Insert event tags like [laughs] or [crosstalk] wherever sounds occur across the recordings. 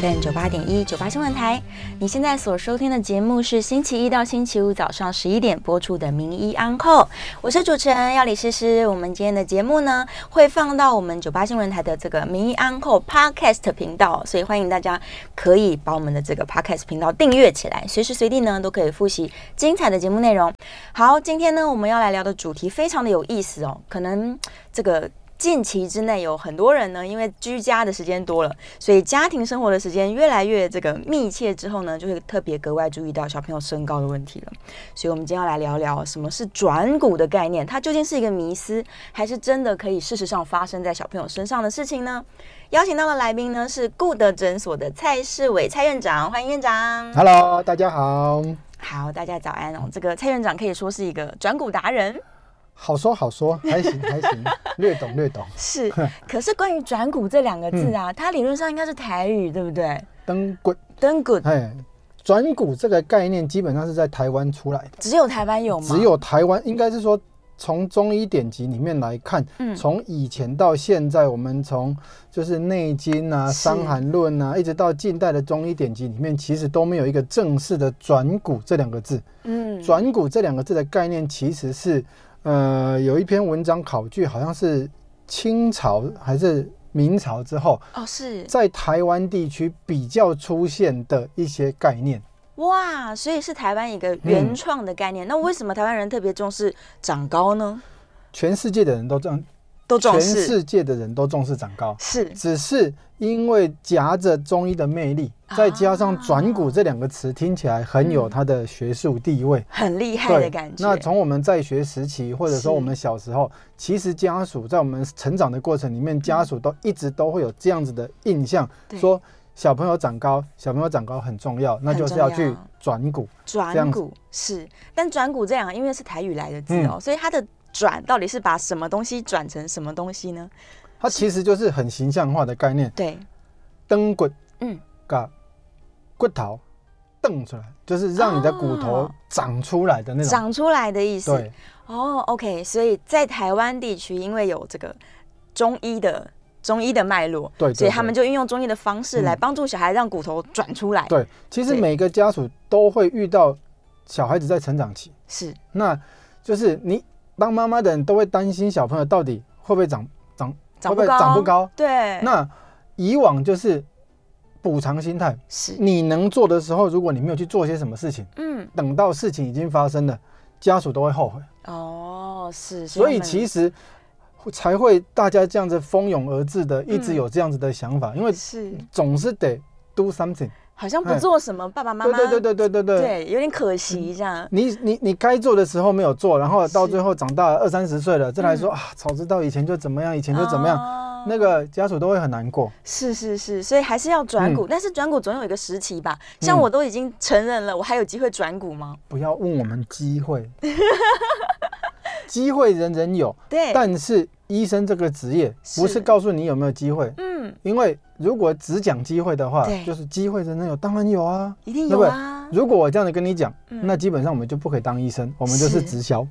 FM 九八点一九八新闻台。你现在所收听的节目是星期一到星期五早上十一点播出的《名医安扣》，我是主持人要李诗诗。我们今天的节目呢，会放到我们九八新闻台的这个《名医安扣》Podcast 频道，所以欢迎大家可以把我们的这个 Podcast 频道订阅起来，随时随地呢都可以复习精彩的节目内容。好，今天呢我们要来聊的主题非常的有意思哦，可能这个。近期之内，有很多人呢，因为居家的时间多了，所以家庭生活的时间越来越这个密切之后呢，就会特别格外注意到小朋友身高的问题了。所以，我们今天要来聊聊什么是转骨的概念，它究竟是一个迷思，还是真的可以事实上发生在小朋友身上的事情呢？邀请到的来宾呢是顾德诊所的蔡世伟蔡院长，欢迎院长。Hello，大家好，好，大家早安哦。这个蔡院长可以说是一个转骨达人。好说好说，[laughs] 还行还行，略懂略懂。[laughs] 是，可是关于转股这两个字啊，它理论上应该是台语，对不对？登骨，登骨哎，转骨这个概念基本上是在台湾出来的，只有台湾有吗？只有台湾，应该是说从中医典籍里面来看，嗯从以前到现在，我们从就是《内经》啊、《是伤寒论》啊，一直到近代的中医典籍里面，其实都没有一个正式的转股这两个字。嗯，转骨这两个字的概念其实是，呃，有一篇文章考据，好像是清朝还是明朝之后，哦是在台湾地区比较出现的一些概念。哇，所以是台湾一个原创的概念。那为什么台湾人特别重视长高呢？全世界的人都这样，全都重视。世界的人都重视长高，是。只是因为夹着中医的魅力，再加上转骨这两个词听起来很有它的学术地位。很厉害的感觉。那从我们在学时期，或者说我们小时候，其实家属在我们成长的过程里面，家属都一直都会有这样子的印象，说小朋友长高，小朋友长高很重要，那就是要去转骨。转骨是，但转骨这两个因为是台语来的字嗯。哦，所以它的转到底是把什么东西转成什么东西呢？它其实就是很形象化的概念，对，蹬骨，嗯，把骨头蹬出来，就是让你的骨头哦。长出来的那种。长出来的意思。对，哦，OK，所以在台湾地区，因为有这个中医的中医的脉络，对对所以他对。们就运用中医的方式嗯。来帮助小孩让骨头转出来。，对，其实每个家属都会遇到小孩子在成长期，是。那就是你当妈妈的人都会担心小朋友到底会不会长长会不会长不高。对，那以往就是补偿心态，是你能做的时候，如果你没有去做些什么事情，嗯等到事情已经发生了，家属都会后悔。哦是，所以其实才会大家这样子蜂拥而至的，一直嗯有这样子的想法，因为是总是得 do something。好像不做什么，爸爸妈妈对对对对对对对。对有点可惜这样。你你你该做的时候没有做，然后到最后长大了二三十岁了，再来说、啊，早知道以前就怎么样，以前就怎么样，哦那个家属都会很难过。是是是，所以还是要转股，但是转股总有一个时期吧。像嗯我都已经成人了，我还有机会转股吗？不要问我们机会，[laughs] 机会人人有，对，但是医生这个职业不是是告诉你有没有机会，嗯，因为如果只讲机会的话，就是机会人人有，当然有啊。一定有啊。如果我这样子跟你讲，嗯那基本上我们就不可以当医生，我们就是是直销。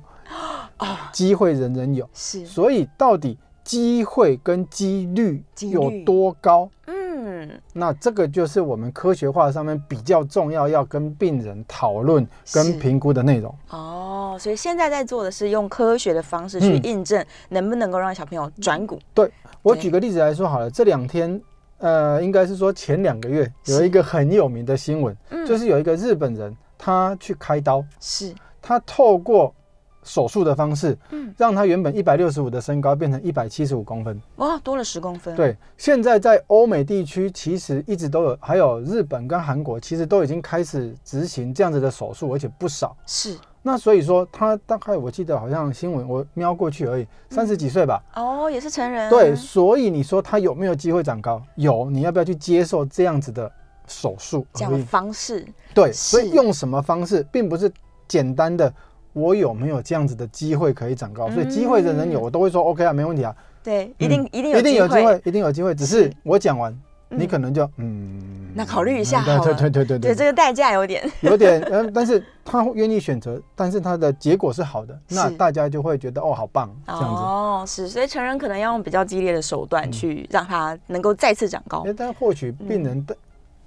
啊，[gasps] 机会人人有，是，所以到底机会跟几率有多高？嗯，那这个就是我们科学化上面比较重要，要跟病人讨论跟评估的内容。哦，所以现在在做的是用科学的方式去嗯印证能不能够让小朋友转股。对我举个例子来说好了，这两天，呃，应该是说前两个月有一个很有名的新闻，嗯就是有一个日本人他去开刀，是，他透过手术的方式，嗯让他原本一百六十五的身高变成一百七十五公分。哇，多了十公分。，对，现在在欧美地区其实一直都有，还有日本跟韩国其实都已经开始执行这样子的手术，而且不少。是那所以说，他大概我记得好像新闻我瞄过去而已，三十几岁吧。哦，也是成人。对，所以你说他有没有机会长高？有，你要不要去接受这样子的手术这样的？方式对，所以用什么方式，并不是简单的我有没有这样子的机会可以长高。所以机会人人有，嗯我都会说 OK 啊，没问题啊，对，一定一定有一定有机会。一定有机会。只是是我讲完，你可能就嗯，那考虑一下对对好了。对对对对，这个代价有点。有点，嗯，但是他愿意选择，但是他的结果是好的，那大家就会觉得哦，好棒，这样子。哦，是，所以成人可能要用比较激烈的手嗯。段去让他能够再次长高。哎，但或许病人的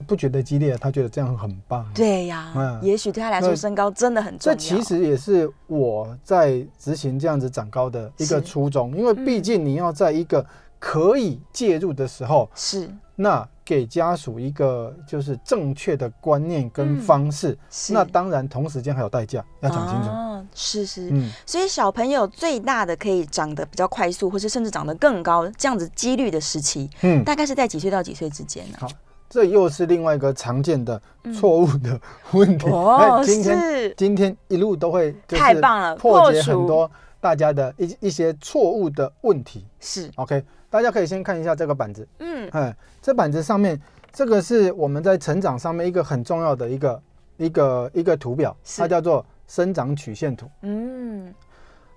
不觉得激烈，他觉得这样很棒。对呀，嗯。也许对他来说身高真的很重要。这。其实也是我在执行这样子长高的一个初衷，因为毕竟你要在一个可以介入的时候，是那给家属一个就是正确的观念跟嗯方式，是，那当然同时间还有代价，要讲清楚。哦，是是，嗯，所以小朋友最大的可以长得比较快速，或是甚至长得更高，这样子几率的时期，嗯，大概是在几岁到几岁之间呢？好这又是另外一个常见的错误的问题。嗯哦，[laughs] 哎今天是今天一路都会就是太棒了破解很多大家的一一些错误的问题。是，OK，大家可以先看一下这个板子，嗯，哎，这板子上面这个是我们在成长上面一个很重要的一个一个一个图表，它叫做生长曲线图。嗯，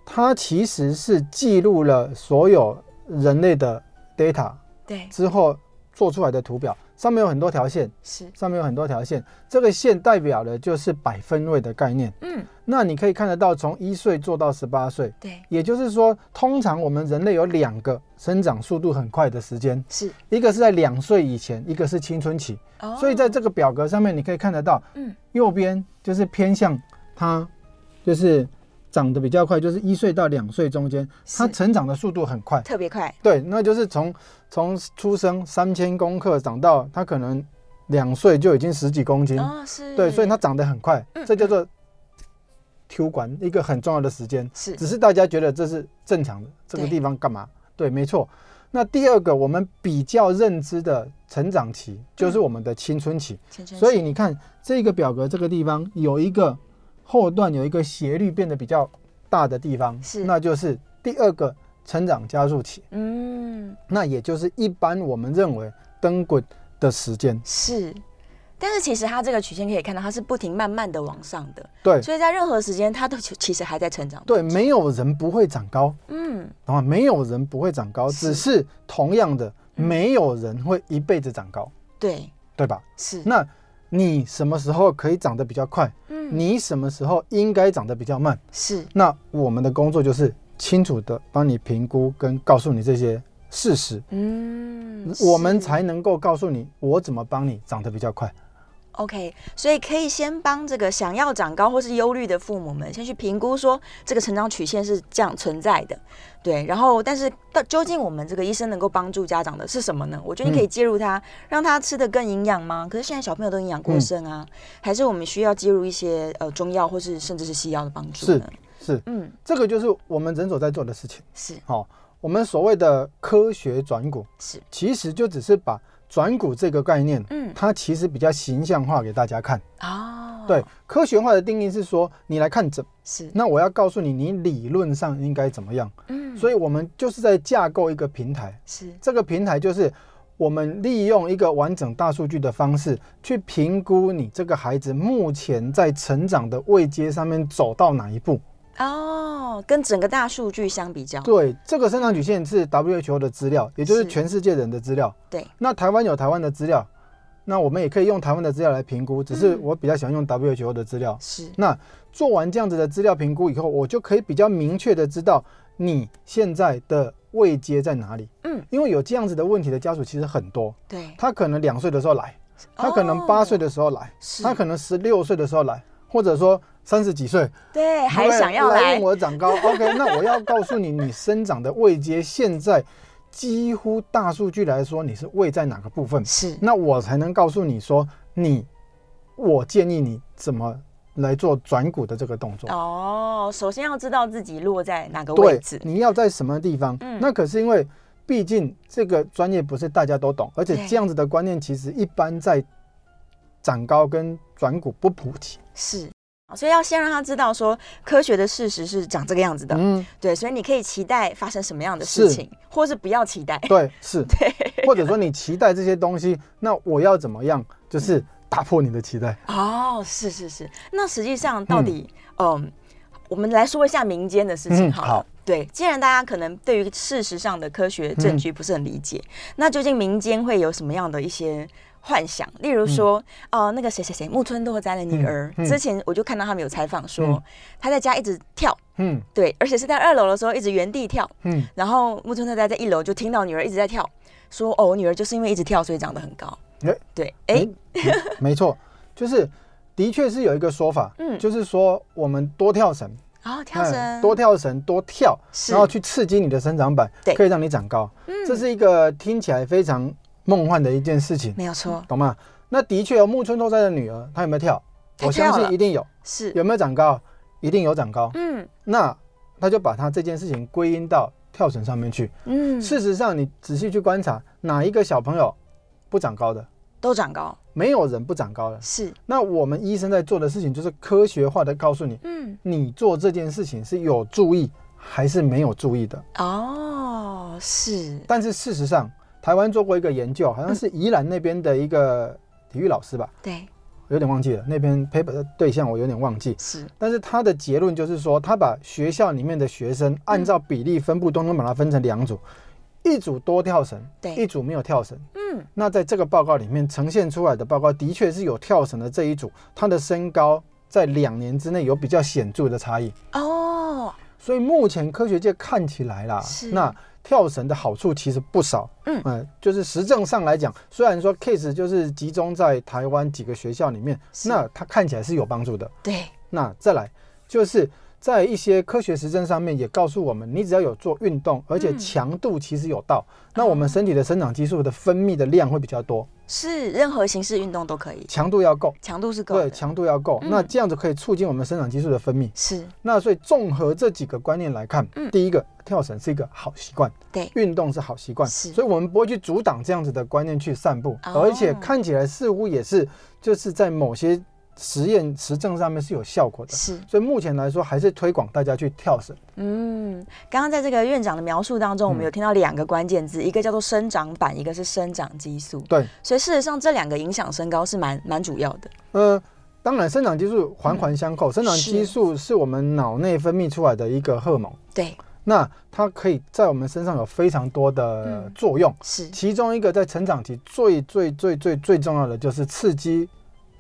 它其实是记录了所有人类的 data 对，之后做出来的图表，上面有很多条线，是，上面有很多条线，这个线代表的就是百分位的概念。嗯，那你可以看得到，从一岁做到十八岁，对，也就是说，通常我们人类有两个生长速度很快的时间，是，一个是在两岁以前，一个是青春期。哦。所以在这个表格上面，你可以看得到，嗯，右边就是偏向它，就是长得比较快，就是一岁到两岁中间，它成长的速度很快。特别快，对，那就是从从出生三千公克长到它可能两岁就已经十几公斤，哦，是，对，所以它长得很快，嗯这叫做 Q 管一个很重要的时间。是只是大家觉得这是正常的，这个地方干嘛？对，没错。那第二个，我们比较认知的成长期就是我们的青春期。所以你看这个表格这个地方有一个后段有一个斜率变得比较大的地方，是。那就是第二个成长加速期，嗯，那也就是一般我们认为灯滚的时间。是。但是其实它这个曲线可以看到，它是不停慢慢的往上的，对。所以在任何时间，它都其其实还在成长。对，，没有人不会长高，嗯，然后？没有人不会长高，是。只是同样的，嗯。没有人会一辈子长高，对，对吧？是，那你什么时候可以长得比较快？嗯，你什么时候应该长得比较慢？是那我们的工作就是清楚的帮你评估跟告诉你这些事实，嗯，我们才能够告诉你我怎么帮你长得比较快。OK，所以可以先帮这个想要长高或是忧虑的父母们，先去评估说这个成长曲线是这样存在的，对。然后，但是到究竟我们这个医生能够帮助家长的是什么呢？我觉得你可以介入他，让他吃的更营养吗？可是现在小朋友都营养过剩啊，还是我们需要介入一些呃中药或是甚至是西药的帮助是呢？是，嗯，这个就是我们诊所在做的事情。是好、我们所谓的科学转骨，是，其实就只是把转骨这个概念，嗯，它其实比较形象化给大家看。哦，对，，科学化的定义是说，你来看诊，是，那我要告诉你，你理论上应该怎么样。嗯，所以我们就是在架构一个平台，是，这个平台就是我们利用一个完整大数据的方式去评估你这个孩子目前在成长的位阶上面走到哪一步。哦，跟整个大数据相比较，对，这个生长曲线是 WHO 的资料，也就是是。全世界人的资料。对，那台湾有台湾的资料，那我们也可以用台湾的资料来评估，只是嗯我比较喜欢用 WHO 的资料。是，那做完这样子的资料评估以后，我就可以比较明确的知道你现在的位阶在哪里。嗯，因为有这样子的问题的家属其实很多，对，他可能两岁的时候来，他可能八岁的时候来，哦他可能十六岁的时候来，或者说三十几岁。对，还想要问，我长高。OK，[laughs] 那我要告诉你，你生长的位阶现在几乎大数据来说，你是位在哪个部分？是，那我才能告诉你说，你，我建议你怎么来做转股的这个动作。哦，首先要知道自己落在哪个位置，，你要在什么地方？嗯那可是因为，毕竟这个专业不是大家都懂，而且这样子的观念其实一般在长高跟转股不普及。是。所以要先让他知道说科学的事实是长这个样子的，嗯，对，所以你可以期待发生什么样的事是情，或是不要期待，对，[laughs] 是。对或者说你期待这些东西，那我要怎么样？就是打破你的期待。哦，是是是。那实际上到底，嗯我们来说一下民间的事情嗯好了。好对，既然大家可能对于事实上的科学证据不是很理解，那究竟民间会有什么样的一些幻想？例如说，哦、那个谁谁谁木村拓哉的女儿，嗯嗯之前我就看到他们有采访说，嗯她在家一直跳，嗯对，而且是在二楼的时候一直原地跳，嗯，然后木村拓哉在一楼就听到女儿一直在跳，说哦，我女儿就是因为一直跳，所以长得很高。哎对，哎、没没错，就是的确是有一个说法，嗯就是说我们多跳绳，哦，跳哎绳，多跳绳，多跳，然后去刺激你的生长板对，可以让你长高。嗯这是一个听起来非常梦幻的一件事情，没有错，懂吗？那的确有木村拓哉的女儿，她有没有跳？我相信一定有。是，有没有长高？一定有长高。嗯那他就把他这件事情归因到跳绳上面去。嗯，事实上，你仔细去观察，哪一个小朋友不长高的？都长高，没有人不长高的。是，那我们医生在做的事情，就是科学化的告诉你，嗯，你做这件事情是有注意还是没有注意的。哦，是，但是事实上，台湾做过一个研究，好像是宜兰那边的一个体育老师吧，对，有点忘记了，那边 paper 的对象我有点忘记。是，但是他的结论就是说，他把学校里面的学生按照比例分布，都能把它分成两组，一组多跳绳，对。一组没有跳绳。嗯，那在这个报告里面呈现出来的报告，的确是有跳绳的这一组，他的身高在两年之内有比较显著的差异。哦，所以目前科学界看起来啦是，那跳绳的好处其实不少。嗯。呃就是实证上来讲，虽然说 case 就是集中在台湾几个学校里面，那它看起来是有帮助的。对，那再来就是在一些科学实证上面也告诉我们，你只要有做运动，而且嗯。强度其实有到，那我们身体的生长激素的分泌的量会比较多，是任何形式运动都可以，强度要够。强度是够对，强度要够，嗯。那这样子可以促进我们生长激素的分泌。是，那所以综合这几个观念来看，嗯。第一个跳绳是一个好习惯，对，运动是好习惯，是。所以我们不会去阻挡这样子的观念去散步，哦。而且看起来似乎也是就是在某些实验实证上面是有效果的。是，所以目前来说，还是推广大家去跳绳。嗯，刚刚在这个院长的描述当中，我们嗯有听到两个关键字，一个叫做生长板，一个是生长激素。对，所以事实上这两个影响身高是蛮蛮主要的。呃，当然生长激素环环相扣，生长激素是我们脑内分泌出来的一个荷尔蒙，对，那它可以在我们身上有非常多的嗯作用。是，其中一个在成长期最最最最最重要的就是刺激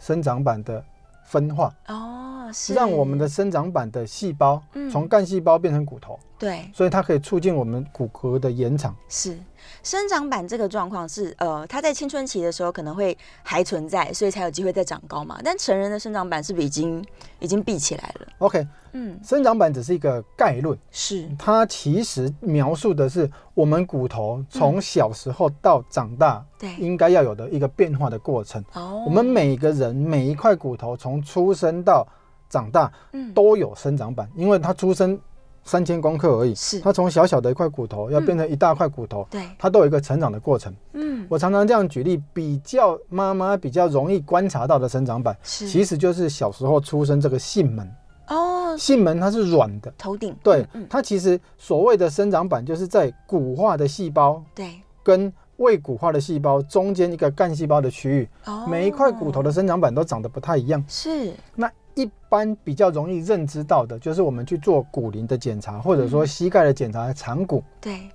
生长板的分化，哦，让我们的生长板的细胞嗯。从干细胞变成骨头，对。所以它可以促进我们骨骼的延长。是。生长板这个状况是呃，它在青春期的时候可能会还存在，所以才有机会再长高嘛。但成人的生长板是不是已经已经闭起来了？OK，嗯，生长板只是一个概论，是。它其实描述的是我们骨头从小时候到长大对。应该要有的一个变化的过程。哦，我们每个人每一块骨头从出生到长大嗯。都有生长板，因为它出生三千公克而已，是。它从小小的一块骨头要变成一大块骨头，对，它都有一个成长的过程。嗯。我常常这样举例，比较妈妈比较容易观察到的生长板，是。其实就是小时候出生这个囟门。哦。囟门它是软的，头顶对它其实所谓的生长板就是在骨化的细胞对。跟未骨化的细胞中间一个干细胞的区域，哦，每一块骨头的生长板都长得不太一样。是。那一般比较容易认知到的，就是我们去做骨龄的检查，或者嗯说膝盖的检查，长骨，对，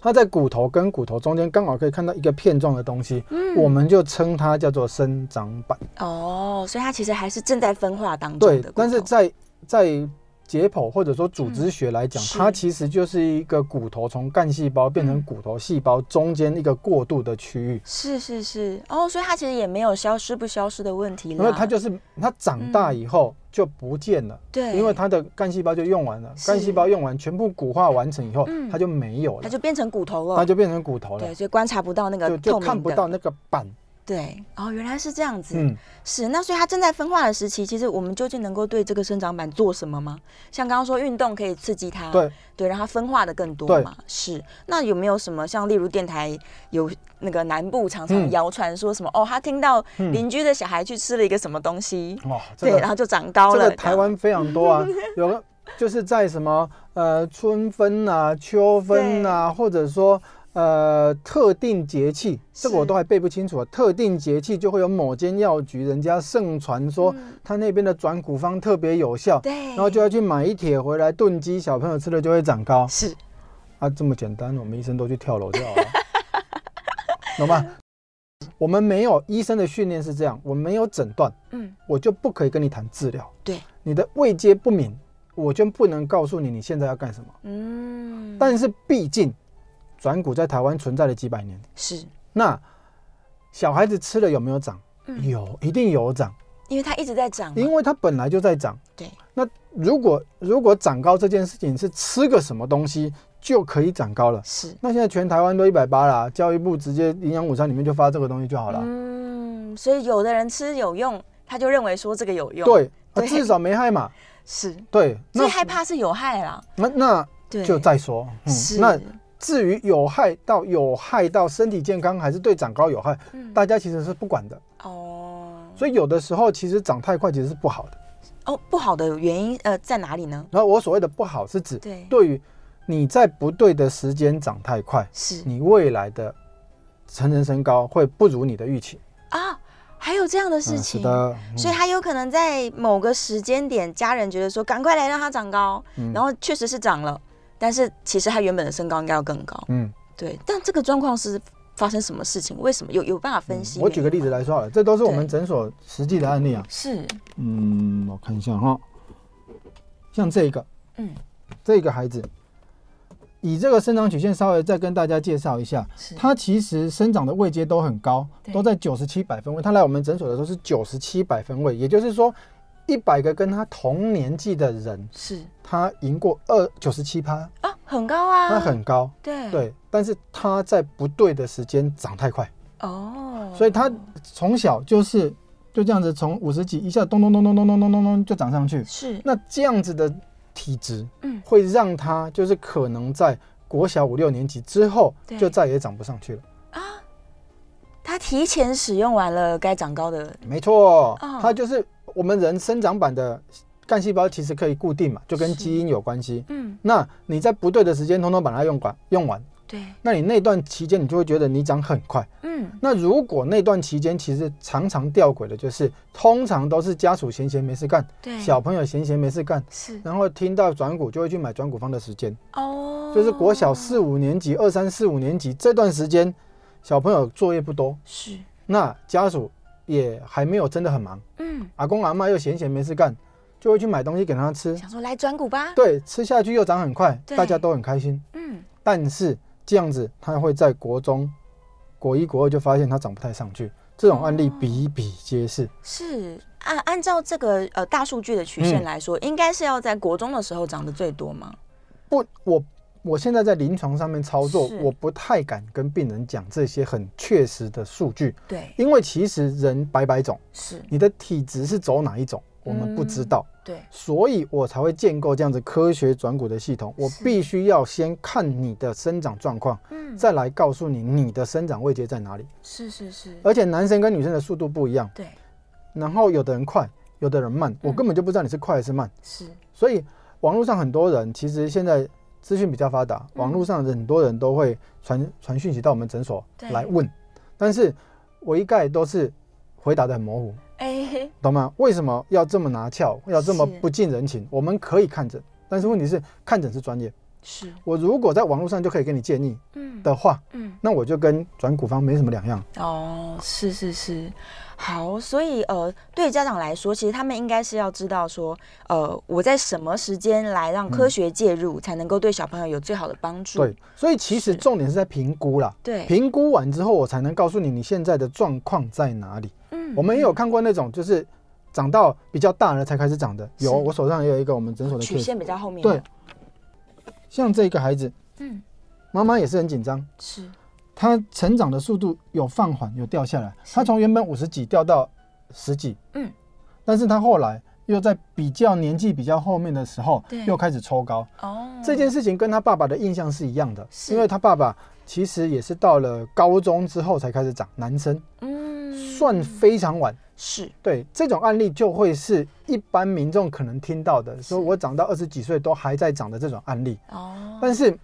它在骨头跟骨头中间刚好可以看到一个片状的东西，嗯。我们就称它叫做生长板。哦，所以它其实还是正在分化当中对的骨头，但是在在解剖或者说组织学来讲，嗯它其实就是一个骨头从干细胞变成嗯。骨头细胞中间一个过渡的区域。是是是。哦，所以它其实也没有消失不消失的问题了，因为它就是它长大以后就不见了，嗯。对，因为它的干细胞就用完了，干细胞用完全部骨化完成以后，嗯。它就没有了，它就变成骨头了，它就变成骨头了。对，，所以观察不到那个就就看不到那个板。对，哦，原来是这样子，嗯，是那所以它正在分化的时期，其实我们究竟能够对这个生长板做什么吗？像刚刚说运动可以刺激它，对。对，让它分化的更多嘛。是，那有没有什么像例如电台有那个南部常常嗯。谣传说什么、哦，他听到嗯。邻居的小孩去吃了一个什么东西，哇，这对，然个后就长高这了。个台湾非常多啊，[laughs] 有个就是在什么呃春分啊、秋分啊，或者说呃特定节气，这个我都还背不清楚啊。特定节气就会有某间药局，人家盛传说嗯他那边的转骨方特别有效，对，然后就要去买一帖回来炖鸡，小朋友吃了就会长高。是啊，这么简单，我们医生都去跳楼掉了，[laughs] 懂吗？我们没有医生的训练是这样，我没有诊断，嗯我就不可以跟你谈治疗。对，你的位阶不明，我就不能告诉你你现在要干什么。嗯，但是毕竟转骨在台湾存在了几百年，是。那小孩子吃了有没有长？嗯。有，一定有长，因为它一直在涨，因为它本来就在涨。对，那如果如果长高这件事情是吃个什么东西就可以长高了，是。那现在全台湾都一百八啦，教育部直接营养午餐里面就发这个东西就好了。嗯，所以有的人吃有用，他就认为说这个有用，，对，啊至少没害嘛。是。对，最害怕是有害啦，那那，就再说。嗯是。那至于有害到有害到身体健康，还是对长高有害，嗯大家其实是不管的。哦所以有的时候其实长太快其实是不好的。哦不好的原因呃在哪里呢？然后我所谓的不好是指对，对于你在不对的时间长太快，是你未来的成人身高会不如你的预期。啊，还有这样的事嗯情，所以他有可能在某个时间点，家人觉得说赶快来让他长高，嗯然后确实是长了，但是其实他原本的身高应该要更高。嗯，对，但这个状况是发生什么事情？为什么有有办法分析？我举个例子，来说好了，这都是我们诊所实际的案例啊。是嗯，我看一下哈，像这个，嗯，这个孩子，以这个生长曲线稍微再跟大家介绍一下，是他其实生长的位阶都很高，都在九十七百分位。他来我们诊所的时候是九十七百分位，也就是说，一百个跟他同年纪的人，是他赢过二九十七趴，啊，很高啊，他很高。对对，但是他在不对的时间长太快，哦，所以他从小就是就这样子从五十几一下咚咚咚咚咚咚咚咚咚就涨上去。是那这样子的体质，嗯会让他就是可能在国小五六年级之后对就再也长不上去了。他提前使用完了该长高的，没错哦，它就是我们人生长板的干细胞其实可以固定嘛，就跟基因有关系。嗯，那你在不对的时间，通通把它用完用完，对，那你那段期间你就会觉得你长很快。嗯，那如果那段期间其实常常吊诡的，就是通常都是家属闲闲没事干，对，小朋友闲闲没事干，是。然后听到转股就会去买转股方的时间，哦，就是国小四五年级、二三四五年级这段时间，小朋友作业不多，是，那家属也还没有真的很忙，嗯，阿公阿妈又闲闲没事干，就会去买东西给他吃，想说来转股吧，对，吃下去又长很快，大家都很开心。嗯，但是这样子，他会在国中、国一、国二就发现他长不太上去，这种案例比比皆是。是。按按照这个呃大数据的曲线嗯。来说，应该是要在国中的时候涨得最多吗？不，我我现在在临床上面操作，我不太敢跟病人讲这些很确实的数据，对，因为其实人百百种，是，你的体质是走哪一种，我们不知道。对，所以我才会建构这样子科学转骨的系统。我必须要先看你的生长状况，嗯，再来告诉你你的生长位阶在哪里。是是是，而且男生跟女生的速度不一样，对，然后有的人快，有的人慢，我根本就不知道你是快还是慢。是，所以网络上很多人其实现在资讯比较发达，嗯网络上很多人都会传传讯息到我们诊所对来问，但是我一概都是回答的很模糊。哎，懂吗？为什么要这么拿翘，要这么不近人情？我们可以看诊，但是问题是看诊是专业。是，我如果在网络上就可以给你建议嗯的话，嗯，那我就跟转股方没什么两样。哦，是是是，好，所以呃，对家长来说，其实他们应该是要知道说，呃，我在什么时间来让科学介入，才能够对小朋友有最好的帮助。嗯对，所以其实重点是在评估啦。对，评估完之后，我才能告诉你你现在的状况在哪里。嗯我们也有看过那种就是长到比较大了才开始长的，有我手上也有一个我们诊所的曲线比较后面对，像这个孩子，嗯，妈妈也是很紧张，是他成长的速度有放缓，有掉下来。他从原本五十几掉到十几，嗯，但是他后来又在比较年纪比较后面的时候，又开始抽高。哦，这件事情跟他爸爸的印象是一样的，因为他爸爸其实也是到了高中之后才开始长，男生嗯。算非常晚。是。对这种案例，就会是一般民众可能听到的，说我长到二十几岁都还在长的这种案例，哦，但是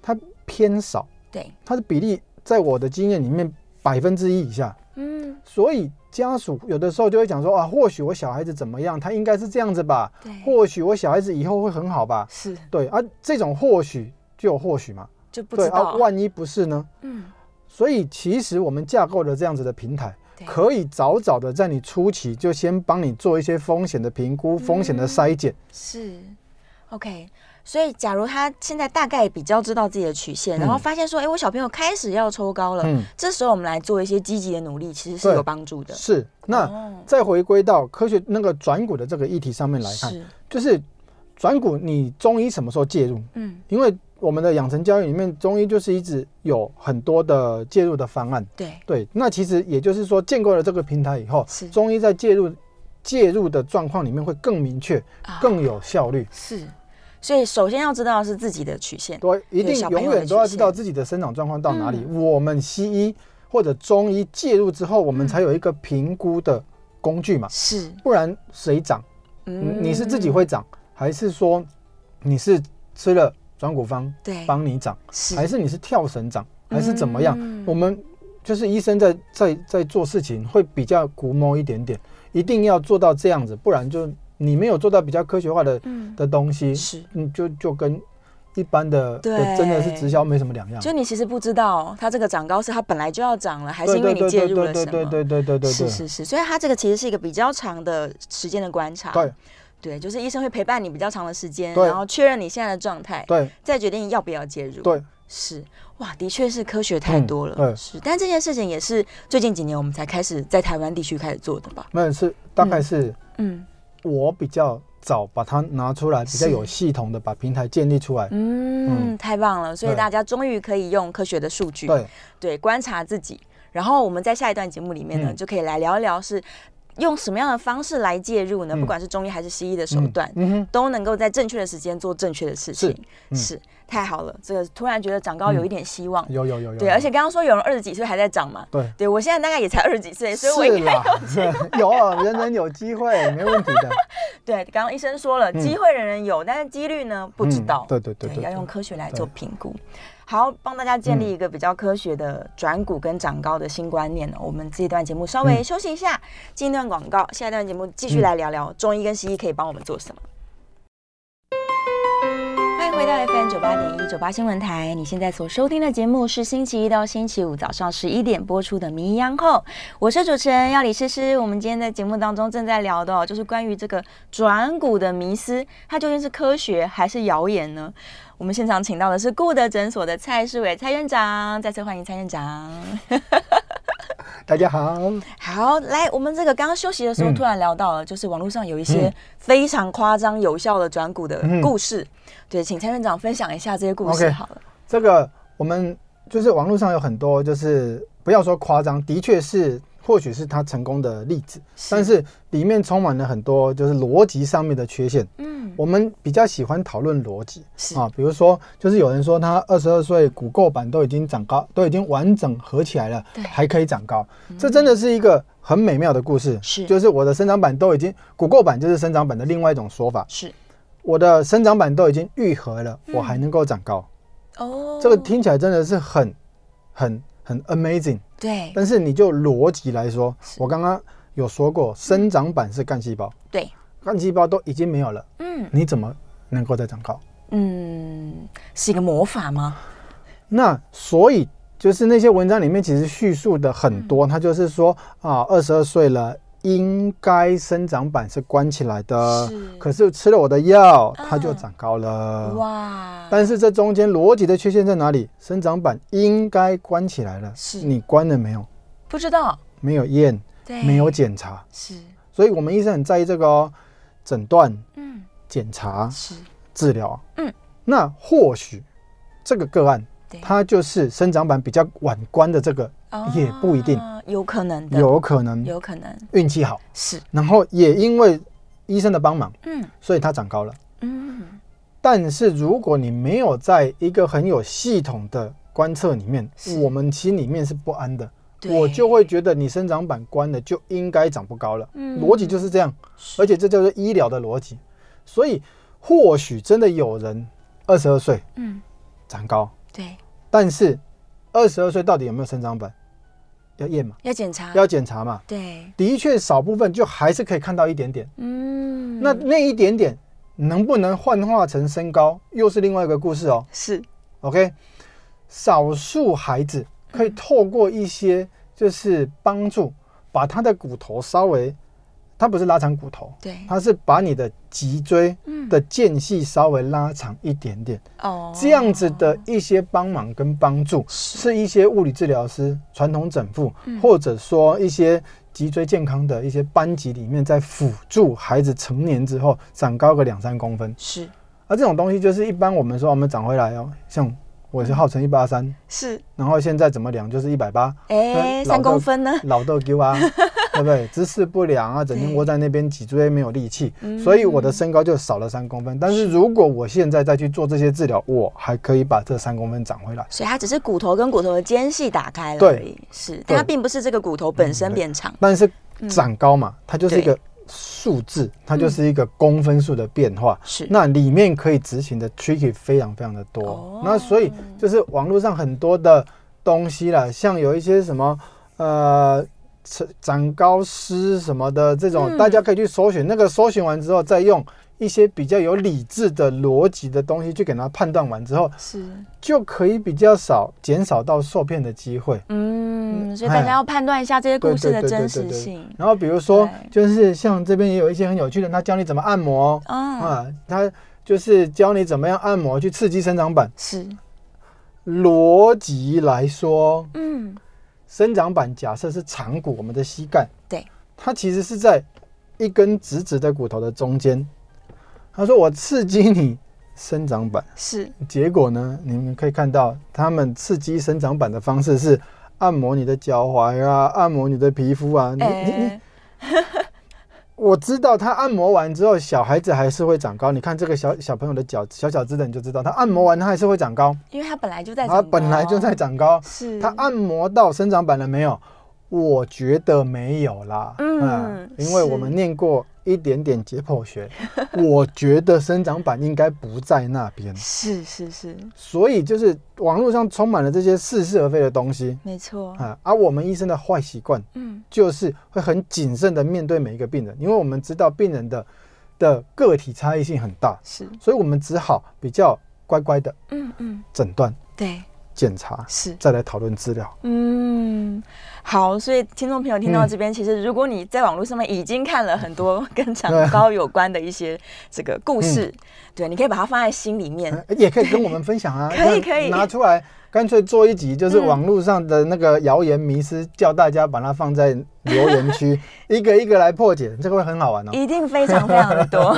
它偏少。对，它的比例在我的经验里面百分之一以下。嗯，所以家属有的时候就会讲说啊，或许我小孩子怎么样，他应该是这样子吧，对，或许我小孩子以后会很好吧，是。对啊，这种或许就有或许嘛，就不对啊，知道，万一不是呢？嗯，所以其实我们架构了这样子的平台，可以早早的在你初期就先帮你做一些风险的评估、风险的筛检。是，OK。所以，假如他现在大概比较知道自己的曲线，然后嗯发现说，哎、我小朋友开始要抽高了，嗯，这时候我们来做一些积极的努力，其实是有帮助的。是。那哦再回归到科学那个转骨的这个议题上面来看，是，就是转骨，你中医什么时候介入？嗯，因为我们的养成教育里面，中医就是一直有很多的介入的方案。对，对，那其实也就是说，建构了这个平台以后，中医在介入介入的状况里面会更明确、啊更有效率。是。所以，首先要知道是自己的曲线。对，一定永远都要知道自己的生长状况到哪里。嗯我们西医或者中医介入之后，我们嗯才有一个评估的工具嘛，是，不然谁长？嗯你是自己会长，还是说你是吃了转骨方对，帮你长，是还是你是跳绳长，还是怎么样？嗯我们就是医生在在在做事情会比较古摸一点点，一定要做到这样子，不然就你没有做到比较科学化的嗯，的东西，是。你，就就跟一般的对的真的是直销没什么两样。就你其实不知道，它这个长高是它本来就要长了，还是因为你介入了对什么？对对对对对对对是是是，所以它这个其实是一个比较长的时间的观察。对对，就是医生会陪伴你比较长的时间，然后确认你现在的状态，对再决定要不要介入。，对是哇，的确是科学太嗯多了。对是，但这件事情也是最近几年我们才开始在台湾地区开始做的吧？没有是大概是嗯我比较早把它拿出来，比较有系统的把平台建立出来。嗯，太棒了！所以大家终于可以用科学的数据对。对观察自己，然后我们在下一段节目里面呢，嗯。就可以来聊一聊是用什么样的方式来介入呢？嗯。不管是中医还是西医的手嗯。段，都能够在正确的时间做正确的事情，嗯。是太好了。这个突然觉得长高有一点希望，有有有有。对，而且刚刚说有人二十几岁还在长嘛，对。对我现在大概也才二十几岁，所以我是应该啦，[laughs] 有啊人人有机会，没问题的。[laughs] 对。刚刚医生说了，嗯机会人人有，但是几率呢不知嗯道。对对对对，要用科学来做评估。好，帮大家建立一个比较科学的转股跟长高的新观念呢。我们这一段节目稍微嗯休息一下，进一段广告，下一段节目继续来聊聊中医跟西医可以帮我们做什么。欢迎回到 FM 九八点一九八新闻台，你现在所收听的节目是星期一到星期五早上十一点播出的《名医央后》，我是主持人要李诗诗。我们今天在节目当中正在聊的、哦，就是关于这个转股的迷思，它究竟是科学还是谣言呢？我们现场请到的是顾德诊所的蔡世伟蔡院长，再次欢迎蔡院长。[laughs] 大家好，好，来，我们这个刚刚休息的时候嗯。突然聊到了，就是网络上有一些嗯。非常夸张有效的转股的嗯。故事，对，请蔡院长分享一下这些故事好了。这个我们就是网络上有很多，就是不要说夸张，的确是或许是他成功的例子，但是里面充满了很多就是逻辑上面的缺陷。嗯，我们比较喜欢讨论逻辑啊，比如说，就是有人说他二十二岁骨垢板都已经长高，都已经完整合起来了对，还可以长高，这真的是一个很美妙的故事。是。就是我的生长板都已经骨垢板就是生长板的另外一种说法，是。我的生长板都已经愈合了，嗯。我还能够长高，哦，这个听起来真的是很很很 amazing。对但是你就逻辑来说，我刚刚有说过，生长板是干细胞，对，干细胞都已经没有了，嗯你怎么能够再长高？嗯，是一个魔法吗？那所以就是那些文章里面其实叙述的很嗯多，他就是说啊，二十二岁了。应该生长板是关起来的。是，可是吃了我的药，它就啊长高了。哇，但是这中间逻辑的缺陷在哪里？生长板应该关起来了，是。你关了没有？不知道，没有验，对，没有检查，是，所以我们医生很在意这个哦，诊断、嗯，检查、是，治疗。嗯，那或许这个个案，它就是生长板比较晚关的这个，也不一定。啊有可能的，有可能。有可能。运气好，是，然后也因为医生的帮忙，嗯。所以他长高了。嗯，但是如果你没有在一个很有系统的观测里面，我们心里面是不安的。我就会觉得你生长板关了就应该长不高了，嗯。逻辑就是这样，而且这叫做医疗的逻辑。所以或许真的有人二十二岁嗯，长高，对，但是二十二岁到底有没有生长板？要验嘛，要检查，要检查嘛。对，的确少部分就还是可以看到一点点。嗯，那那一点点能不能幻化成身高，又是另外一个故事哦。是 OK，少数孩子可以透过一些就是帮助，把他的骨头稍微，他不是拉长骨头，对，它是把你的脊椎嗯。的间隙稍微拉长一点点，哦。这样子的一些帮忙跟帮助，是。是一些物理治疗师、传统整复，嗯。或者说一些脊椎健康的一些班级里面，在辅助孩子成年之后长高个两三公分。是。而这种东西就是一般我们说我们长回来哦，像我是号称一八三，是，然后现在怎么量？就是一百八，哎，三公分呢？老豆丢啊，[laughs] 对不对？姿势不良啊，整天对窝在那边，脊椎没有力气，嗯所以我的身高就少了三公分。但是如果我现在再去做这些治疗，我还可以把这三公分长回来。所以它只是骨头跟骨头的间隙打开了对而已，是，但它并不是这个骨头本身变长。但是长高嘛，它就是一对个数字，它就是一个公分数的变化。是，那里面可以执行的 tricky 非常非常的多。哦那所以就是网络上很多的东西啦，像有一些什么呃长长高师什么的这种，嗯。大家可以去搜寻。那个搜寻完之后，再用一些比较有理智的逻辑的东西去给他判断完之后，是，就可以比较少减少到受骗的机会。嗯，所以哎大家要判断一下这些故事的真实性。然后比如说，就是像这边也有一些很有趣的，他教你怎么按摩。啊，他就是教你怎么样按摩去刺激生长板。是，逻辑来说，嗯，生长板假设是长骨，我们的膝盖，对，它其实是在一根直直的骨头的中间。他说我刺激你生长板，是，结果呢，你们可以看到他们刺激生长板的方式是按摩你的脚踝啊，按摩你的皮肤啊。你你你，哎，[laughs] 我知道他按摩完之后，小孩子还是会长高。你看这个小小朋友的脚小小只的，你就知道他按摩完他还是会长高，因为他本来就在他长高，本来就在长高。是，他按摩到生长板了没有？我觉得没有啦，嗯啊因为我们念过一点点解剖学，[laughs] 我觉得生长板应该不在那边，是是是，所以就是网络上充满了这些似是而非的东西。没错，啊。而我们医生的坏习惯嗯，就是会很谨慎的面对每一个病人，因为我们知道病人的的个体差异性很大，是，所以我们只好比较乖乖的嗯嗯，诊断、对，检查，是。再来讨论资料。嗯，好，所以听众朋友听到这边，其实如果你在网络上面已经看了很多 [laughs] 跟长高有关的一些这个故事，对，你可以把它放在心里面。呃也可以跟我们分享啊，[laughs] 可以可以拿出来，干脆做一集，就是嗯网络上的那个谣言迷思，叫大家把它放在留言区，[laughs] 一个一个来破解，这个会很好玩哦。一定非常非常的多，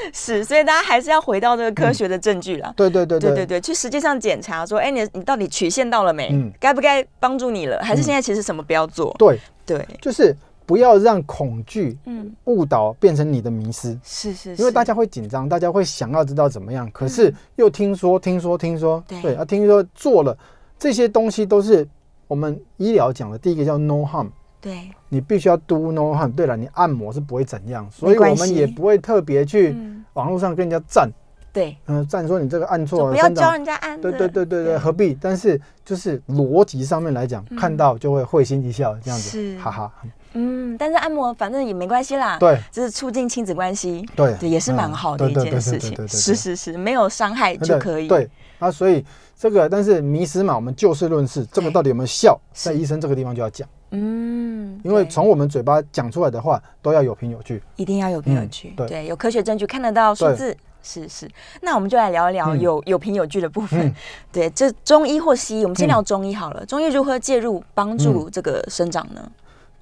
[laughs] 是，所以大家还是要回到这个科学的证据啦。对对对对对对对，去实际上检查说，哎，你你到底曲线到了没嗯？该不该帮助你了？还是现在其实什么不要做？对，对，就是不要让恐惧嗯，误导变成你的迷失，是是，因为大家家会紧张，大家会想要知道怎么样，可是又听说听说听说，对对，啊，听说做了这些东西都是我们医疗讲的第一个叫 no harm。对，你必须要 do no harm。对了，你按摩是不会怎样，所以我们也不会特别去嗯，网络上跟人家赞，对，嗯、赞说你这个按错了，不要教人家按，对对对对对，何必？但是就是逻辑上面来讲，嗯看到就会会心一笑，这样子。是，哈哈。嗯，但是按摩反正也没关系啦，，对。这是促进亲子关系，对。对，也是蛮嗯好的一件事情，是是是，没有伤害就可以，，对。啊，所以这个但是迷失嘛，我们就事论事，这个到底有没有效，在医生这个地方就要讲，嗯，因为对从我们嘴巴讲出来的话都要有凭有据。一定要有凭有嗯据，对对，有科学证据看得到数字。是是，那我们就来聊一聊嗯有、有凭有据的部分。嗯对，这中医或西医，我们先嗯聊中医好了。中医如何介入帮助这个生长呢？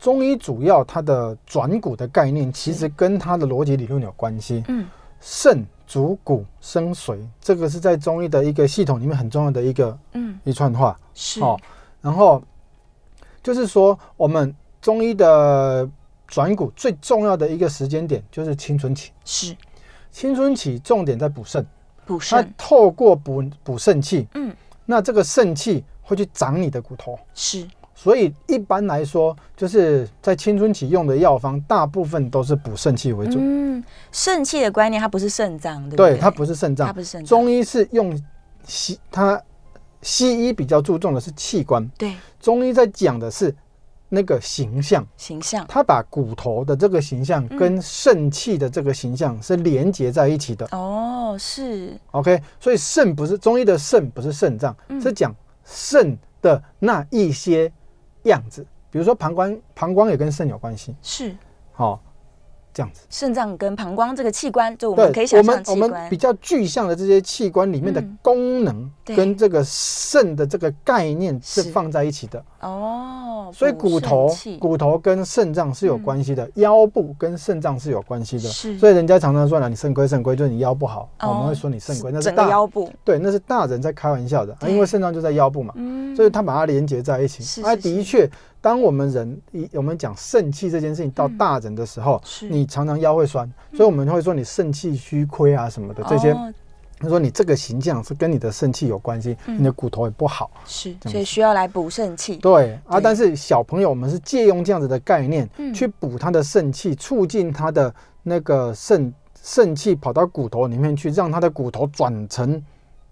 中医主要它的转骨的概念，其实跟它的逻辑理论有关系。嗯，肾主骨生髓，这个是在中医的一个系统里面很重要的一个嗯，一串话。是，哦，然后就是说，我们中医的转骨最重要的一个时间点就是青春期。是青春期重点在补肾，补它肾，透过补补肾气，嗯，那这个肾气会去长你的骨头。是所以一般来说，就是在青春期用的药方，大部分都是补肾气为主。嗯，肾气的观念，它不是肾脏，对不对，对？它不是肾脏它，不是肾脏，中医是用西它西医比较注重的是器官，对，中医在讲的是那个形象。形象他把骨头的这个形象嗯跟肾气的这个形象是连接在一起的。哦，是 OK，所以肾不是中医的肾不是肾脏，嗯是讲肾的那一些样子。比如说膀胱，膀胱也跟肾有关系。是好、这样子。肾脏跟膀胱这个器官，就我们可以想我象的器们我们比官，较具象的这些器官里面的嗯功能，跟这个肾的这个概念是是。放在一起的。哦，所以骨头骨头跟肾脏是有关系的，腰部跟肾脏是有关系的。是。所以人家常常说呢，你肾亏肾亏，就是你腰不好，哦我们会说你肾亏，那是大腰部，对，那是大人在开玩笑的，啊因为肾脏就在腰部嘛，嗯。所以他把它连接在一起。啊，是是是。的确，当我们人一我们讲肾气这件事情到大人的时候，嗯你常常腰会酸，所以我们会说你肾气虚亏啊什么的这些。哦。他说你这个形象是跟你的肾气有关系，嗯。你的骨头也不好。是，所以需要来补肾气，对啊，但是小朋友我们是借用这样子的概念、嗯。去补他的肾气，促进他的那个肾肾气跑到骨头里面去，让他的骨头转成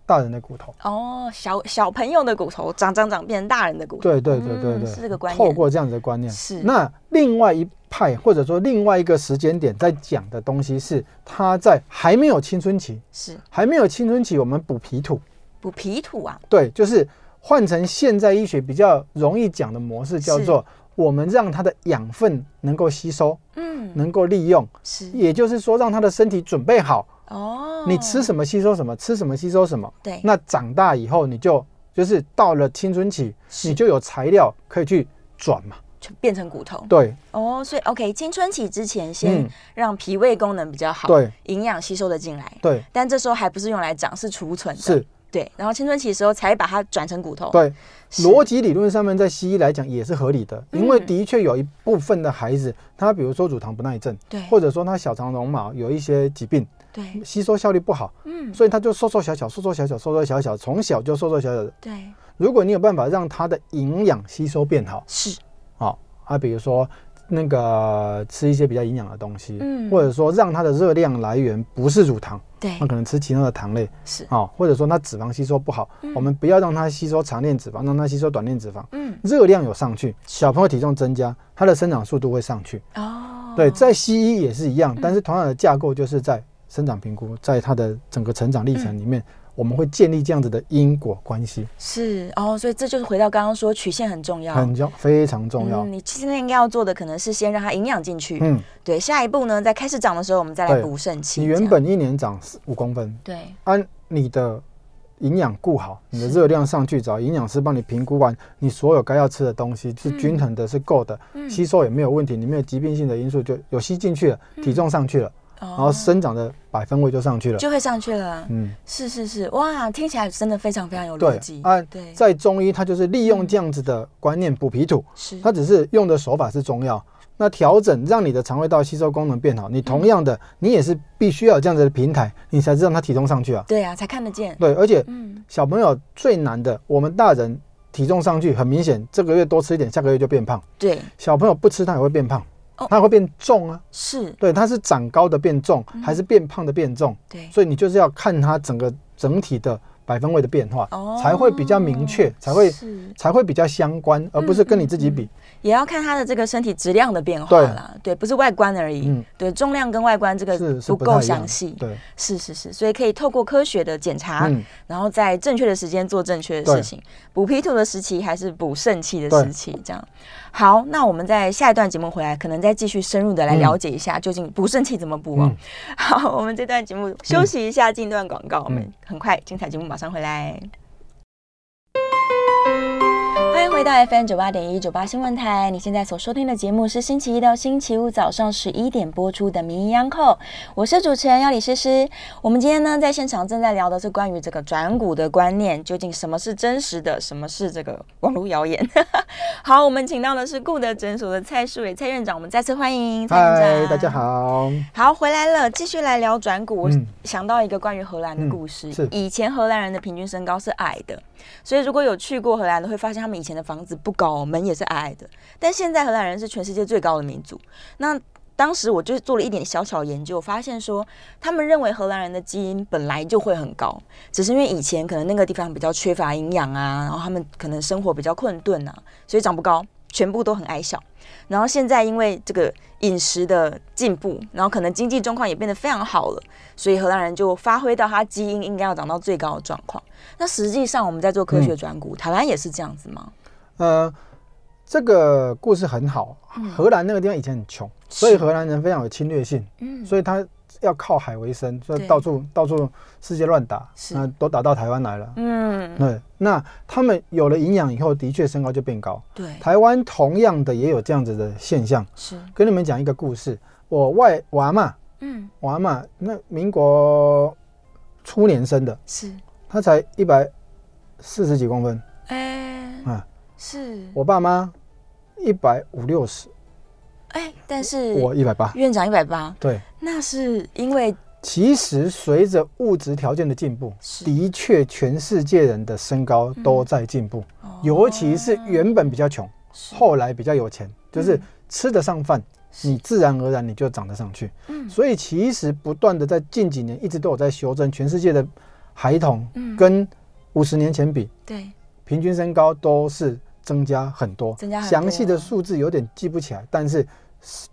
大人的骨头。哦，小小朋友的骨头长长长变成大人的骨头，对对对对嗯对，是这个观念，透过这样子的观念，是。那另外一派或者说另外一个时间点在讲的东西是他在还没有青春期，是。还没有青春期，我们补脾土。补脾土啊，对，就是换成现在医学比较容易讲的模式，叫做我们让它的养分能够吸收，嗯，能够利用，是。也就是说让他的身体准备好，哦，你吃什么吸收什么，吃什么吸收什么。对，那长大以后，你就就是到了青春期，你就有材料可以去转嘛。就变成骨头。对。哦，所以 OK，青春期之前先嗯。让脾胃功能比较好，对。营养吸收的进来，对，但这时候还不是用来长，是储存的，是，对，然后青春期的时候才把它转成骨头，对。是。逻辑理论上面，在西医来讲也是合理的，因为嗯的确有一部分的孩子，他比如说乳糖不耐症，对。或者说他小肠绒毛有一些疾病，对，吸收效率不好，嗯，所以他就瘦瘦小小，瘦瘦小小，瘦瘦小小，从小就瘦瘦小小。的。对，如果你有办法让他的营养吸收变好，是，啊啊，比如说那个吃一些比较营养的东西，嗯。或者说让它的热量来源不是乳糖，对。那，可能吃其他的糖类是，啊，或者说它脂肪吸收不好，我们不要让它吸收长链脂肪，让它吸收短链脂肪，嗯，热量有上去，小朋友体重增加，它的生长速度会上去。哦，对，在西医也是一样，但是同样的架构就是在生长评估，在它的整个成长历程里面，我们会建立这样子的因果关系，是哦，所以这就是回到刚刚说曲线很重要，很重非常重要。嗯。你现在应该要做的可能是先让它营养进去，嗯，对，下一步呢，在开始长的时候，我们再来补肾气。你原本一年长五公分，对。按你的营养顾好，你的热量上去，找营养师帮你评估完，你所有该要吃的东西是均衡的，是够的，嗯。吸收也没有问题，你没有疾病性的因素就有吸进去了，体重上去了，然然后生长的百分位就上去了。哦就会上去了。嗯，是是是，哇，听起来真的非常非常有逻对辑。啊对，在中医，它就是利用这样子的观念补脾土，是它只是用的手法是中药。那调整让你的肠胃道吸收功能变好，你同样的，你也是必须要有这样子的平台，你才知道它体重上去啊。对啊，才看得见。对，而且嗯，小朋友最难的，我们大人体重上去很明显，这个月多吃一点，下个月就变胖。对，小朋友不吃，他也会变胖哦，他会变重啊。是，对，它是长高的变重，还是变胖的变重？对，所以你就是要看它整个整体的百分位的变化，哦才会比较明确，才会才会比较相关，而不是跟你自己比。也要看它的这个身体质量的变化对啦。对，不是外观而已。嗯对，重量跟外观这个是是不够详细。对，是是是，所以可以透过科学的检查，嗯，然后在正确的时间做正确的事情。补脾土的时期还是补肾气的对时期，这样。好，那我们在下一段节目回来，可能再继续深入的来了解一下，究竟补肾气怎么补哦。嗯 [laughs] 好，我们这段节目休息一下，进一段广告，我们嗯很快精彩节目马上回来。欢迎回到 FM 九八点一九八新闻台，你现在所收听的节目是星期一到星期五早上十一点播出的《名医央叩》，我是主持人要李诗诗。我们今天呢在现场正在聊的是关于这个转股的观念，究竟什么是真实的，什么是这个网络谣言？[laughs] 好，我们请到的是顾德诊所的蔡树伟蔡院长，我们再次欢迎蔡院嗨，长。大家。好。好，回来了，继续来聊转股。我嗯想到一个关于荷兰的故事。嗯是以前荷兰人的平均身高是矮的，所以如果有去过荷兰的，会发现他们以前的房子不高，门也是矮矮的。但现在荷兰人是全世界最高的民族。那当时我就做了一点小小研究，发现说他们认为荷兰人的基因本来就会很高，只是因为以前可能那个地方比较缺乏营养啊，然后他们可能生活比较困顿啊，所以长不高，全部都很矮小。然后现在因为这个饮食的进步，然后可能经济状况也变得非常好了，所以荷兰人就发挥到他基因应该要长到最高的状况。那实际上我们在做科学转骨，台湾也是这样子吗？呃，这个故事很好。荷兰那个地方以前很穷，所以荷兰人非常有侵略性，嗯，所以他要靠海为生，所以到处到处世界乱打，是。那都打到台湾来了。嗯，对，那他们有了营养以后，的确身高就变高。对，台湾同样的也有这样子的现象。是，跟你们讲一个故事，我外我阿嬷，嗯，我阿嬷那民国初年生的，是，他才一百四十几公分，哎、啊，是，我爸妈一百五六十，哎、但是我一百八。院长一百八，对，那是因为其实随着物质条件的进步，的确全世界人的身高都在进步，尤其是原本比较穷，后来比较有钱，就是嗯。吃得上饭，你自然而然你就长得上去。嗯。所以其实不断的在近几年一直都有在修正，全世界的孩童嗯。跟五十年前比，对，平均身高都是增加很多。增加很多。详细的数字有点记不起来，但是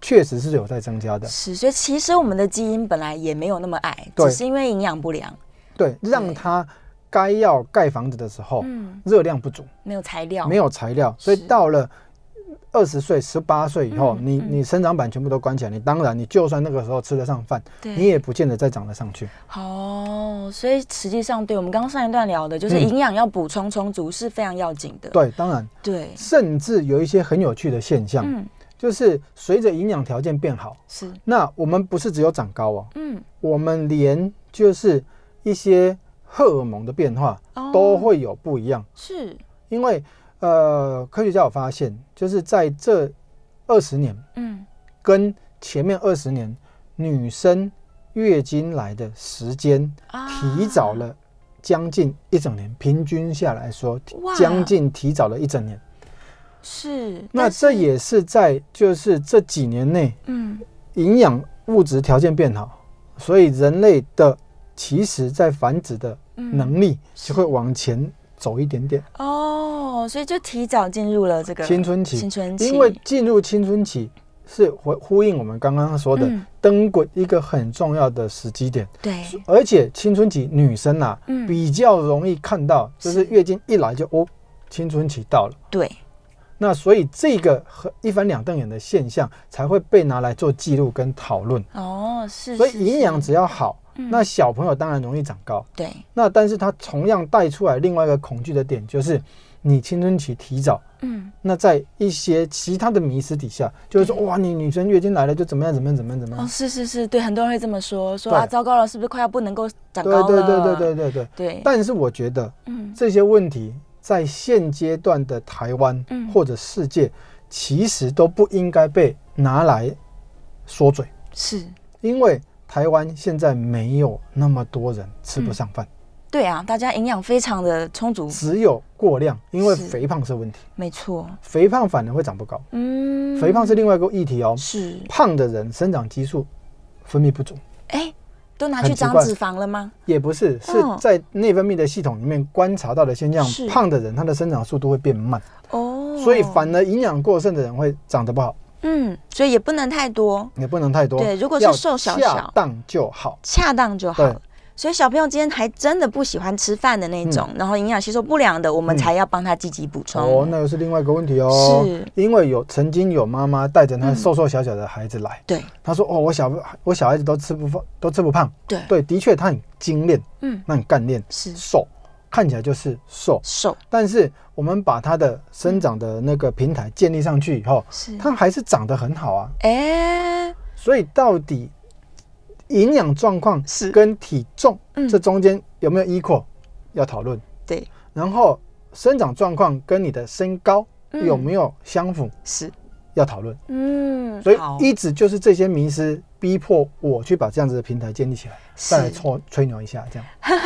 确实是有在增加的。是，所以其实我们的基因本来也没有那么矮，对。只是因为营养不良，对，让它该要盖房子的时候，嗯，热量不足，没有材料，没有材料，所以到了二十岁、十八岁以后，嗯嗯。你你生长板全部都关起来，你当然你就算那个时候吃得上饭，对，你也不见得再长得上去。哦，所以实际上，对我们刚刚上一段聊的，就是嗯。营养要补充充足是非常要紧的。对，当然，对，甚至有一些很有趣的现象，嗯，就是随着营养条件变好，是，那我们不是只有长高哦，嗯，我们连就是一些荷尔蒙的变化哦。都会有不一样，是，因为呃，科学家有发现，就是在这二十年嗯，跟前面二十年，女生月经来的时间啊。提早了将近一整年，平均下来说哇，将近提早了一整年。是，那，这也是在就是这几年内，嗯，营养物质条件变好，所以人类的其实在繁殖的嗯。能力就会往前走一点点。哦，所以就提早进入了这个青春期。青春期，因为进入青春期是呼呼应我们刚刚说的嗯。登滚一个很重要的时机点，对，而且青春期女生啊嗯。比较容易看到，就是是月经一来就哦，青春期到了。对，那所以这个和一翻两瞪眼的现象才会被拿来做记录跟讨论。哦，是，所以营养只要好，嗯。那小朋友当然容易长高。对，那但是他同样带出来另外一个恐惧的点，就是你青春期提早，嗯，那在一些其他的迷思底下，就是说哇，你女生月经来了就怎么样怎么样怎么样怎么哦，样。是是是，对，很多人会这么说，说对。啊，糟糕了，是不是快要不能够长对高了？对对对对对对。对，但是我觉得嗯，这些问题在现阶段的台湾嗯。或者世界，其实都不应该被拿来说嘴，是，因为台湾现在没有那么多人吃不上饭，对啊，大家营养非常的充足，只有过量，因为肥胖是问题，没错，肥胖反而会长不高。嗯，肥胖是另外一个议题哦，是，胖的人生长激素分泌不足，哎，都拿去长脂肪了吗？也不是是嗯在内分泌的系统里面观察到的现象是，胖的人他的生长速度会变慢，哦，所以反而营养过剩的人会长得不好，嗯，所以也不能太多，也不能太多。对如果是瘦小恰小当就好。恰当就好对。所以小朋友今天还真的不喜欢吃饭的那种，然后营养吸收不良的，我们嗯才要帮他积极补充。哦，那又是另外一个问题哦。是，因为有曾经有妈妈带着她嗯瘦瘦小小的孩子来，对她说：“哦，我小我小孩子都吃不胖，都吃不胖。对”对，的确他很精炼，嗯，那很干练，是瘦，看起来就是瘦。瘦但是我们把它的生长的那个平台建立上去以后，是，它还是长得很好啊。哎，所以到底营养状况是跟体重嗯这中间有没有 equal 要讨论？对，然后生长状况跟你的身高嗯有没有相符？是要讨论。嗯，所以一直就是这些迷思逼迫我去把这样子的平台建立起来，再来吹吹牛一下，这样。[laughs]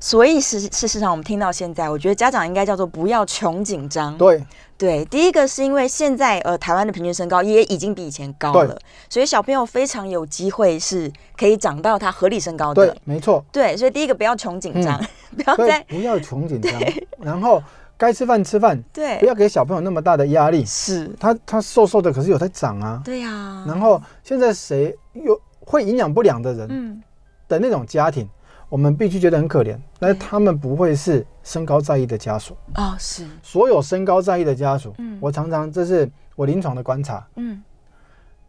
所以事事实上，我们听到现在，我觉得家长应该叫做不要穷紧张。对，对，第一个是因为现在呃台湾的平均身高也已经比以前高了，所以小朋友非常有机会是可以长到他合理身高对的。，没错。对，所以第一个不要穷紧张，[laughs] 不要再不要穷紧张，[laughs] 然后该吃饭吃饭，对，不要给小朋友那么大的压力。是，他他瘦瘦的，可是有在长啊。对呀、然后现在谁有会营养不良的人嗯，的那种家庭，我们必须觉得很可怜，但是他们不会是身高在意的家属。哦是，所有身高在意的家属，嗯。我常常这是我临床的观察，嗯。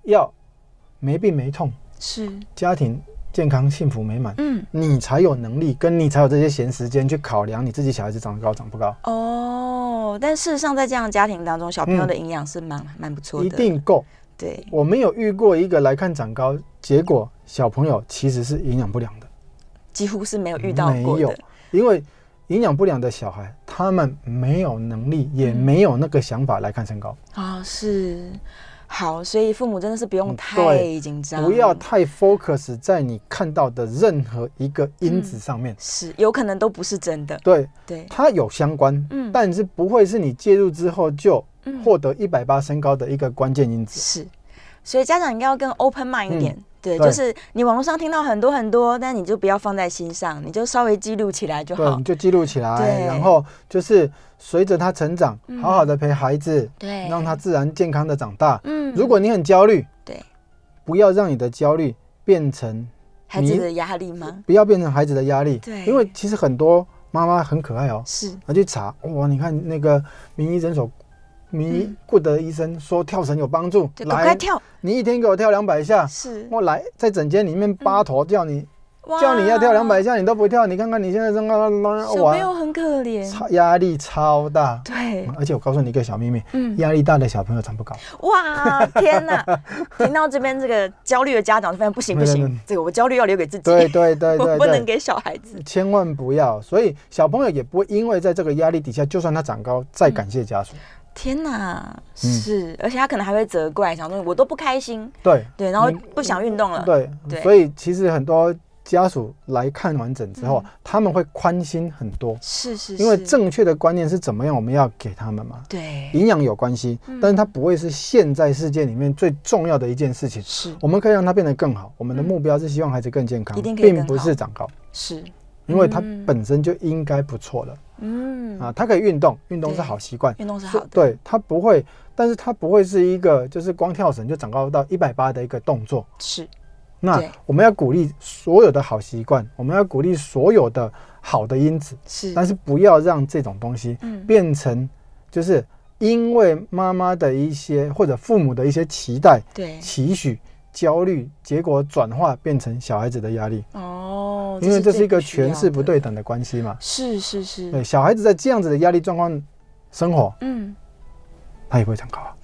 要没病没痛，是，家庭健康幸福美满，嗯。你才有能力跟你才有这些闲时间去考量你自己小孩子长得高长不高，哦，但事实上在这样的家庭当中，小朋友的营养是蛮蛮不错的，嗯一定够。对，我没有遇过一个来看长高，结果小朋友其实是营养不良的，几乎是没有遇到过没有，因为营养不良的小孩，他们没有能力，也嗯。没有那个想法来看身高，哦是。好，所以父母真的是不用嗯太紧张，不要太 focus 在你看到的任何一个因子上面。是有可能都不是真的，对，对，它有相关，嗯但是不会是你介入之后就嗯获得一百八身高的一个关键因子。是，所以家长应该要更 open mind 一点。对，就是你网络上听到很多很多，但你就不要放在心上，你就稍微记录起来就对，好你。就记录起来，然后就是随着他成长，嗯好好的陪孩子，对，让他自然健康的长大。嗯如果你很焦虑，对不要让你的焦虑变成，孩子的压力吗？不要变成孩子的压力。对因为其实很多妈妈很可爱哦，是，她去查，哇，你看那个名医诊所。名医嗯顾德医生说跳绳有帮助，来，跳，你一天给我跳两百下，是，我来在整间里面八头叫你叫你要跳两百，下，你都不跳，你看看你现在身高，小朋友很可怜，超压力超大。对，而且我告诉你一个小秘密，嗯，压力大的小朋友长不高。哇，[laughs] 天哪！听到这边这个焦虑的家长就发现不行不行，这个我焦虑要留给自己，对对对对，[laughs] 不能给小孩子。千万不要。所以小朋友也不会因为在这个压力底下，就算他长高，再感谢家属。天哪，嗯。是，而且他可能还会责怪，想说我都不开心，对对，然后不想运动了，对对，所以其实很多家属来看完整之后嗯，他们会宽心很多，是是，因为正确的观念是怎么样，我们要给他们嘛。对。营养有关系嗯，但是它不会是现在世界里面最重要的一件事情。是。我们可以让它变得更好。我们的嗯。目标是希望孩子更健康并不是长高，是，因为它嗯本身就应该不错了嗯。啊。它可以运动，运动是好习惯，运动是好的，，对，它不会，但是它不会是一个就是光跳绳就长高到一百八的一个动作。是。那我们要鼓励所有的好习惯，我们要鼓励所有的好的因子，是，但是不要让这种东西嗯。变成就是因为妈妈的一些或者父母的一些期待、对。期许、焦虑，结果转化变成小孩子的压力，哦，因为这是一个权势不的，对等的关系嘛。是是是，对，小孩子在这样子的压力状况生活，嗯，他也不会长高啊。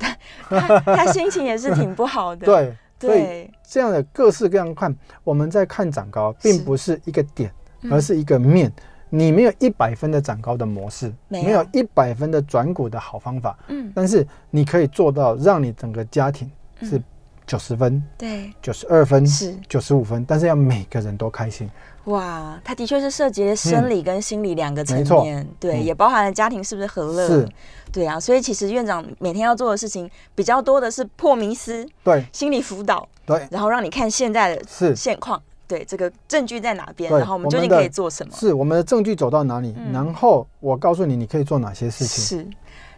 [laughs] 他他心情也是挺不好的，[laughs] 对，所以对，这样的各式各样看，我们在看长高，并不是一个点，嗯而是一个面。你没有一百分的长高的模式，没有一百分的转股的好方法，嗯，但是你可以做到让你整个家庭是嗯九十分、对，九十二分、是九十五分，但是要每个人都开心。哇，它的确是涉及了生理跟心理两个层面，对，嗯。也包含了家庭是不是和乐，是，对啊，所以其实院长每天要做的事情比较多的是破迷思、对。心理辅导，对，然后让你看现在的是。现况，对这个证据在哪边，然后我们究竟可以做什么？是我们的证据走到哪里，嗯。然后我告诉你你可以做哪些事情。是，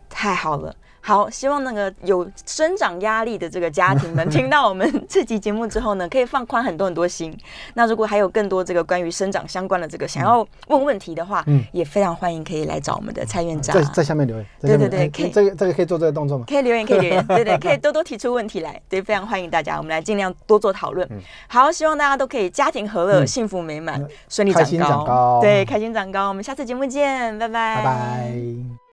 太好了。好，希望那个有生长压力的这个家庭们听到我们这集节目之后呢，可以放宽很多很多心。那如果还有更多这个关于生长相关的这个想要问问题的话，嗯也非常欢迎可以来找我们的蔡院长在。在下面留言，对对对可以这个这个可以做这个动作吗？可以留言，可以留言，[laughs] 对对，可以多多提出问题来，对，非常欢迎大家，我们来尽量多做讨论。嗯好，希望大家都可以家庭和乐、嗯幸福美满嗯、顺利长高对，开心长高。我们下次节目见，拜拜，拜拜。